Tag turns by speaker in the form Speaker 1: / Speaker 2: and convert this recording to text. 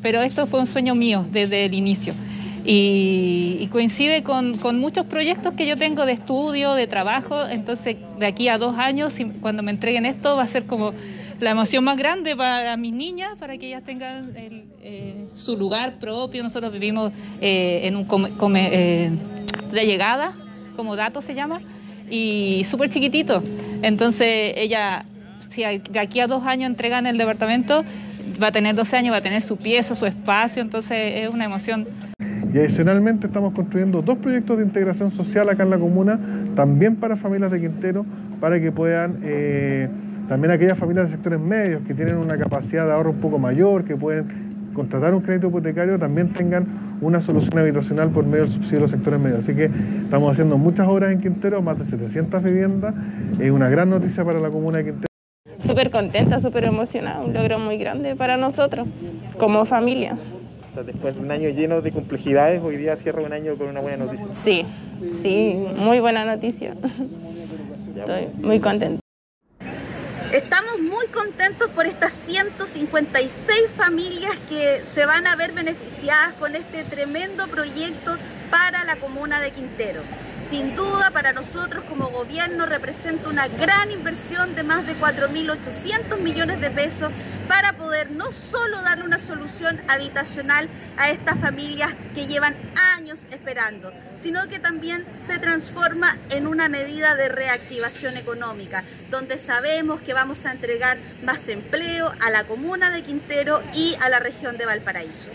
Speaker 1: Pero esto fue un sueño mío desde el inicio. Y, coincide con, muchos proyectos que yo tengo de estudio, de trabajo. Entonces, de aquí a dos años, cuando me entreguen esto, va a ser como la emoción más grande para mis niñas, para que ellas tengan eh, su lugar propio. Nosotros vivimos eh, en un come, eh, de llegada, como dato se llama, y súper chiquitito. Entonces, ella, si de aquí a dos años entregan el departamento, va a tener 12 años, va a tener su pieza, su espacio, entonces es una emoción.
Speaker 2: Y adicionalmente estamos construyendo dos proyectos de integración social acá en la comuna, también para familias de Quintero, para que puedan, eh, también aquellas familias de sectores medios que tienen una capacidad de ahorro un poco mayor, que pueden contratar un crédito hipotecario, también tengan una solución habitacional por medio del subsidio de los sectores medios. Así que estamos haciendo muchas obras en Quintero, más de 700 viviendas, es una gran noticia para la comuna de Quintero
Speaker 3: súper contenta, súper emocionada, un logro muy grande para nosotros, como familia.
Speaker 4: O sea, después de un año lleno de complejidades, hoy día cierra un año con una buena noticia.
Speaker 3: Sí, sí, muy buena noticia. Estoy muy contenta.
Speaker 5: Estamos muy contentos por estas 156 familias que se van a ver beneficiadas con este tremendo proyecto para la comuna de Quintero. Sin duda para nosotros como gobierno representa una gran inversión de más de 4.800 millones de pesos para poder no solo darle una solución habitacional a estas familias que llevan años esperando, sino que también se transforma en una medida de reactivación económica, donde sabemos que vamos a entregar más empleo a la comuna de Quintero y a la región de Valparaíso.